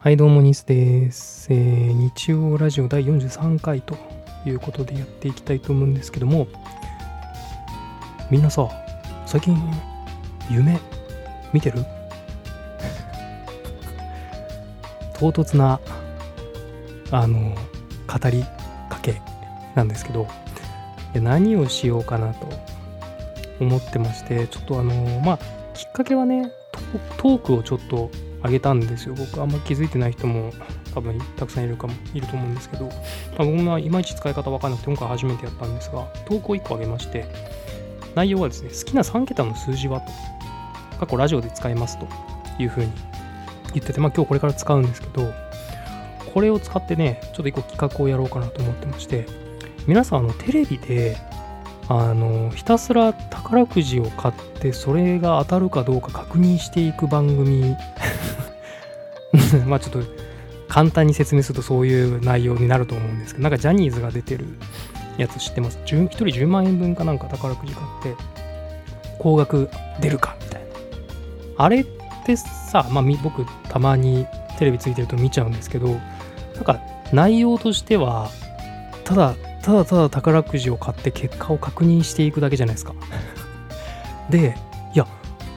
はい、どうも、ニスです。えー日曜ラジオ第43回ということでやっていきたいと思うんですけども、みんなさ、最近、夢、見てる？唐突な、あの、語りかけなんですけど、何をしようかなと思ってまして、ちょっとあの、まあ、きっかけはね、トトークをちょっとあげたんですよ。僕あんま気づいてない人も多分たくさんいるかもいると思うんですけど、まあ、僕もいまいち使い方わかんなくて今回初めてやったんですが、投稿1個あげまして、内容はですね、好きな3桁の数字はと、過去ラジオで使いますというふうに言ってて、まあ今日これから使うんですけど、これを使ってね、ちょっと1個企画をやろうかなと思ってまして、皆さんあのテレビであのひたすら宝くじを買ってそれが当たるかどうか確認していく番組 まあちょっと簡単に説明するとそういう内容になると思うんですけどなんかジャニーズが出てるやつ知ってます？1人10万円分かなんか宝くじ買って高額出るかみたいなあれってさ、まあ、僕たまにテレビついてると見ちゃうんですけどなんか内容としてはただただただ宝くじを買って結果を確認していくだけじゃないですか。で、いや、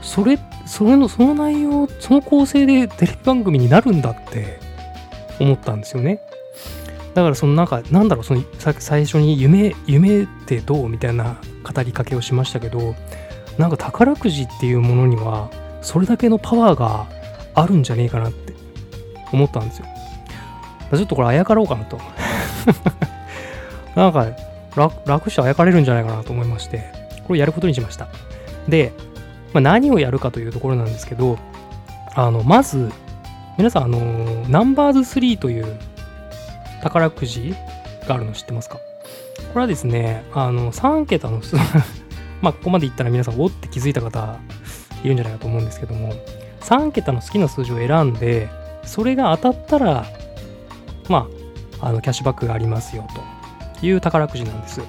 それ、それの、その内容、その構成でテレビ番組になるんだって思ったんですよね。だからそのなんか、なんだろう、その最初に夢、夢ってどうみたいな語りかけをしましたけど、なんか宝くじっていうものには、それだけのパワーがあるんじゃねえかなって思ったんですよ。ちょっとこれあやかろうかなと。なんか楽楽してあやかれるんじゃないかなと思いまして、これやることにしました。で、まあ、何をやるかというところなんですけど、あの、まず、皆さん、あの、ナンバーズ3という宝くじがあるの知ってますか？これはですね、あの、3桁の数、まあ、ここまで言ったら皆さん、おって気づいた方いるんじゃないかと思うんですけども、3桁の好きな数字を選んで、それが当たったら、まあ、あの、キャッシュバックがありますよと。いう宝くじなんです。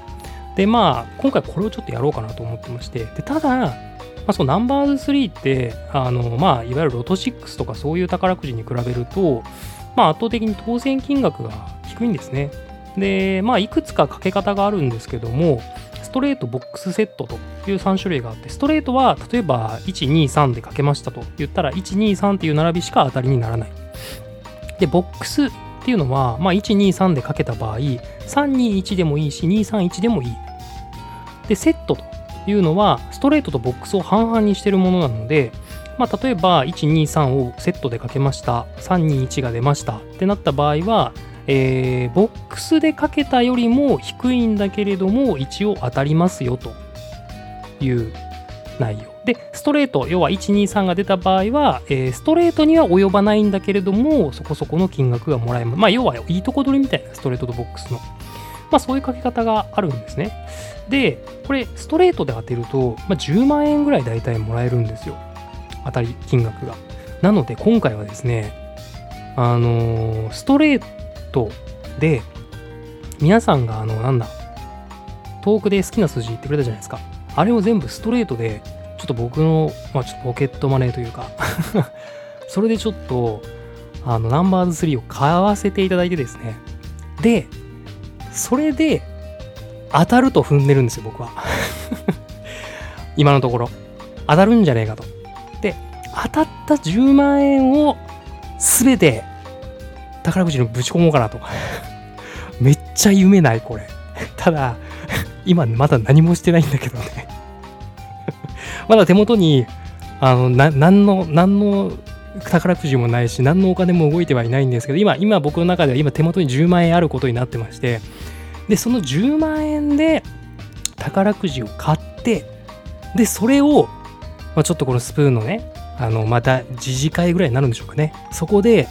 で、まあ、今回これをちょっとやろうかなと思ってまして、でただ、あ、そのナンバーズ3って、あの、まあ、いわゆるロト6とかそういう宝くじに比べると、まあ、圧倒的に当選金額が低いんですね。で、まあ、いくつかかけ方があるんですけども、ストレート、ボックスセットという3種類があって、ストレートは例えば1、2、3でかけましたと言ったら、1、2、3っていう並びしか当たりにならない。で、ボックスっていうのは、まあ、123でかけた場合321でもいいし231でもいいでセットというのはストレートとボックスを半々にしてるものなので、まあ、例えば123をセットでかけました。321が出ました。ってなった場合は、えーボックスでかけたよりも低いんだけれども一応当たりますよという内容。でストレート要は123が出た場合は、えーストレートには及ばないんだけれどもそこそこの金額がもらえます。まあ要はいいとこ取りみたいなストレートとボックスの。まあそういうかけ方があるんですね。でこれストレートで当てると、まあ、10万円ぐらい大体もらえるんですよ。当たり金額が。なので今回はですねあのーストレートで皆さんがあのなんだ遠くで好きな数字言ってくれたじゃないですか。あれを全部ストレートでちょっと僕の、まあ、ちょっとポケットマネーというか それでちょっとあのナンバーズ3を買わせていただいてですね。でそれで当たると踏んでるんですよ僕は。今のところ。当たるんじゃねえかと。で当たった10万円を全て宝くじにぶち込もうかなと。めっちゃ夢ないこれ。ただ今まだ何もしてないんだけどね。まだ手元にあのな何の何の宝くじもないし何のお金も動いてはいないんですけど今今僕の中では今手元に10万円あることになってましてでその10万円で宝くじを買ってでそれを、まあ、ちょっとこのスプーンのねあのまた自治会ぐらいになるんでしょうかね。そこで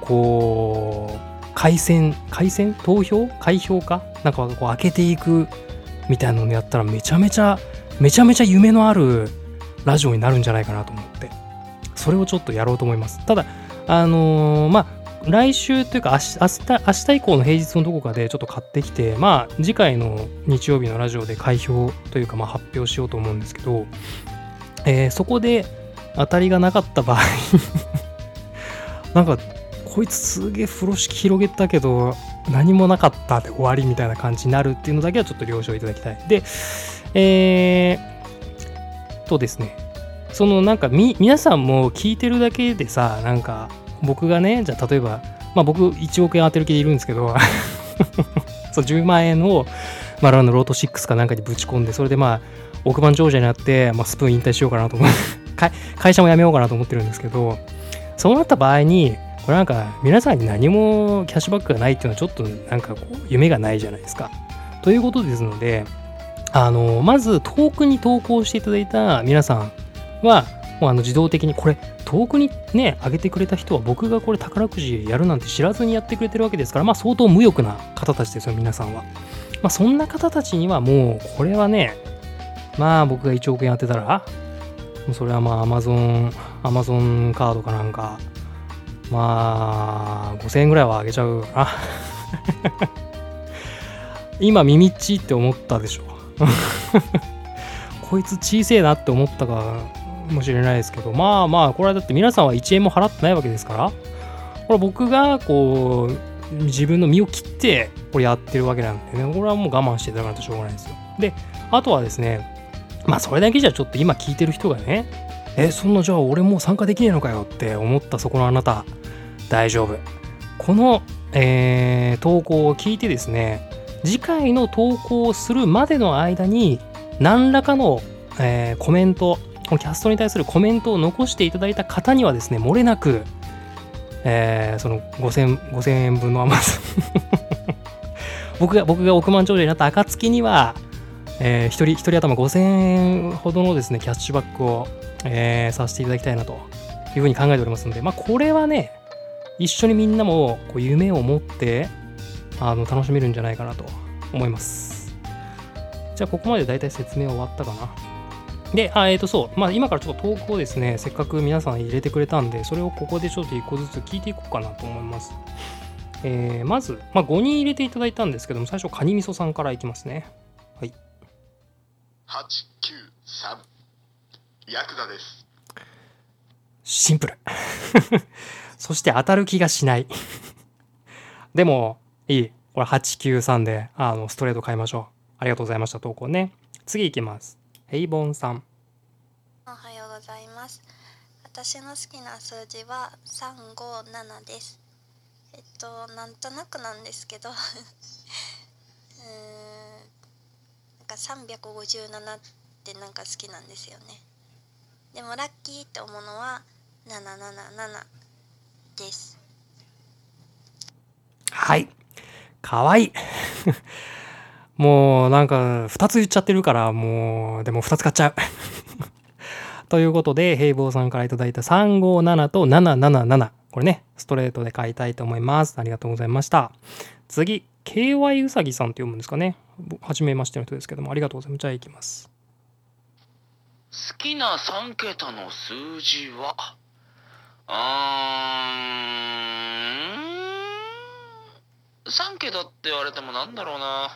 こう回線回線？投票？開票か？なんかこう開けていくみたいなのをやったらめちゃめちゃめちゃめちゃ夢のあるラジオになるんじゃないかなと思って。それをちょっとやろうと思います。ただあのーまあ来週というか明日明日以降の平日のどこかでちょっと買ってきてまあ次回の日曜日のラジオで開票というかまあ発表しようと思うんですけど、えーそこで当たりがなかった場合 なんかこいつすげえ風呂敷広げたけど何もなかったで終わりみたいな感じになるっていうのだけはちょっと了承いただきたい。でえー、とですね。そのなんかみ皆さんも聞いてるだけでさなんか僕がねじゃあ例えばまあ僕1億円当てる気でいるんですけど そう10万円を、まあ、あのロート6かなんかにぶち込んでそれでまあ億万長者になって、まあ、スプーン引退しようかなと思って 会社も辞めようかなと思ってるんですけどそうなった場合にこれなんか皆さんに何もキャッシュバックがないっていうのはちょっとなんかこう夢がないじゃないですか。ということですのであのまず遠くに投稿していただいた皆さんはもうあの自動的にこれ遠くにね上げてくれた人は僕がこれ宝くじやるなんて知らずにやってくれてるわけですからまあ相当無欲な方たちですよ皆さんは。まあそんな方たちにはもうこれはねまあ僕が1億円当てたらそれはまあ Amazon, Amazon カードかなんかまあ5000円ぐらいはあげちゃうかな 今耳っちって思ったでしょ こいつ小せえなって思ったかもしれないですけどまあまあこれはだって皆さんは1円も払ってないわけですからこれ僕がこう自分の身を切ってこれやってるわけなんでねこれはもう我慢していただかないとしょうがないですよ。であとはですねまあそれだけじゃちょっと今聞いてる人がねえそんなじゃあ俺もう参加できねえのかよって思ったそこのあなた大丈夫。この、えー、投稿を聞いてですね次回の投稿をするまでの間に何らかの、えー、コメントこのキャストに対するコメントを残していただいた方にはですね漏れなく、えー、その 5000, 円分の余す 僕が僕が億万長者になった暁には、えー、1人1人頭5000円ほどのですねキャッシュバックを、えー、させていただきたいなというふうに考えておりますのでまあこれはね一緒にみんなもこう夢を持ってあの楽しめるんじゃないかなと思います。じゃあここまで大体説明終わったかな。で、あえっ、ー、とそう、まあ今からちょっと投稿をですね、せっかく皆さん入れてくれたんで、それをここでちょっと1個ずつ聞いていこうかなと思います。えー、まず、まあ、5人入れていただいたんですけども、最初、カニみそさんからいきますね。はい。893、ヤクザです。シンプル。そして当たる気がしないでも、いい。これ893で、あの、ストレート変えましょう。ありがとうございました、投稿ね。次いきます。ヘイボンさん。おはようございます。私の好きな数字は357です。えっと、なんとなくなんですけど うーん、なんか357ってなんか好きなんですよね。でもラッキーって思うのは777です。はい。かわいい。もうなんか2つ言っちゃってるからもうでも2つ買っちゃう。ということで平坊さんから頂いた357と777これねストレートで買いたいと思います。ありがとうございました。次 KY うさぎさんって読むんですかね。初めましての人ですけどもありがとうございます。じゃあいきます。好きな3桁の数字は？うーん。3桁って言われてもなんだろうな。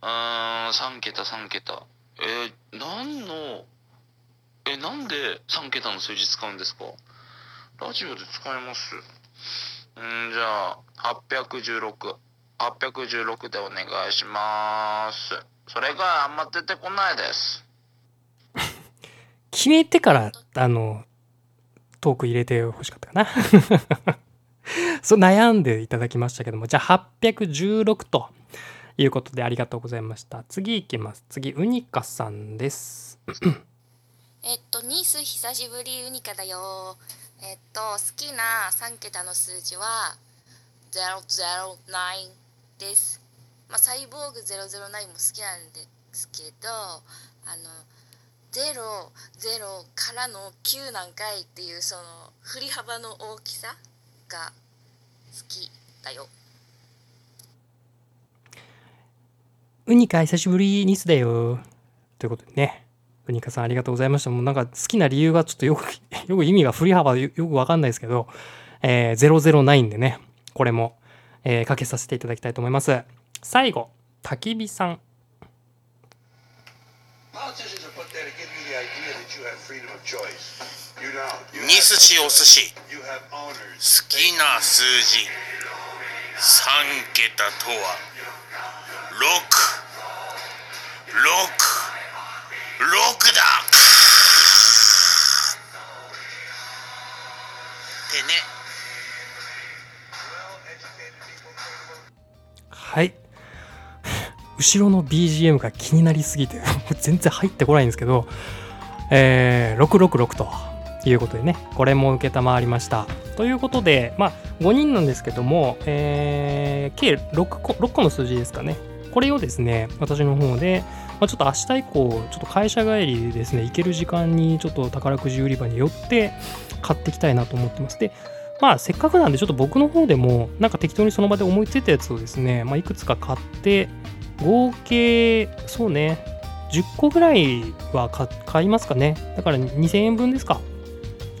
あ3桁3桁。えー、何のえなんで3桁の数字使うんですか？ラジオで使います。んじゃあ816 816でお願いします。それがあんま出てこないです。決めてからあのトーク入れてほしかったかな。そう悩んでいただきましたけども。じゃあ816と。いうことでありがとうございました。次いきます。次、ウニカさんです。えっと、ニース久しぶりウニカだよ。えっと、好きな3桁の数字は009です。まあ、サイボーグ009も好きなんですけど、あの、00からの9何回っていうその振り幅の大きさが好きだよ。ウニカ久しぶりニスだよ。ということでね。ウニカさんありがとうございました。もうなんか好きな理由がちょっとよく、よく意味が振り幅よくわかんないですけど、えー、009でね、これも、えー、かけさせていただきたいと思います。最後、焚き火さん。ニ寿司お寿司好きな数字3桁とは666だってねはい。後ろの BGM が気になりすぎて、全然入ってこないんですけど、えー、666ということでね、これも承りました。ということで、まあ、5人なんですけども、えー、計 6, 個6個の数字ですかね。これをですね、私の方で、まあ、ちょっと明日以降、ちょっと会社帰りですね、行ける時間にちょっと宝くじ売り場に寄って買っていきたいなと思ってます。で、まあせっかくなんでちょっと僕の方でもなんか適当にその場で思いついたやつをですね、まあ、いくつか買って合計そうね10個ぐらいは買買いますかね。だから2000円分ですか。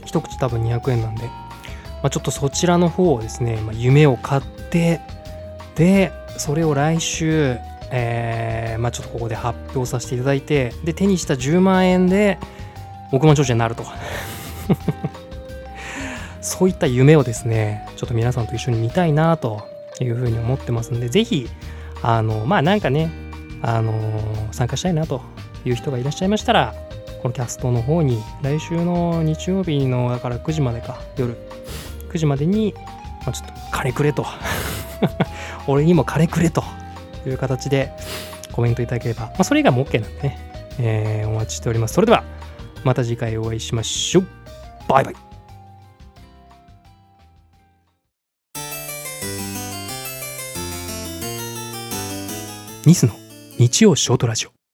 一口多分200円なんで、まあ、ちょっとそちらの方をですね、まあ、夢を買ってでそれを来週えーまあ、ちょっとここで発表させていただいてで手にした10万円で億万長者になると そういった夢をですね、ちょっと皆さんと一緒に見たいなというふうに思ってますんで、ぜひ、あの、まあなんかね、あの参加したいなという人がいらっしゃいましたら、このキャストの方に、来週の日曜日の、だから9時までか、夜、9時までに、まあ、ちょっと金くれと、俺にも金くれという形でコメントいただければ、まあそれ以外も OK なんでね、えーお待ちしております。それでは、また次回お会いしましょう。バイバイ。ニスの日曜ショートラジオ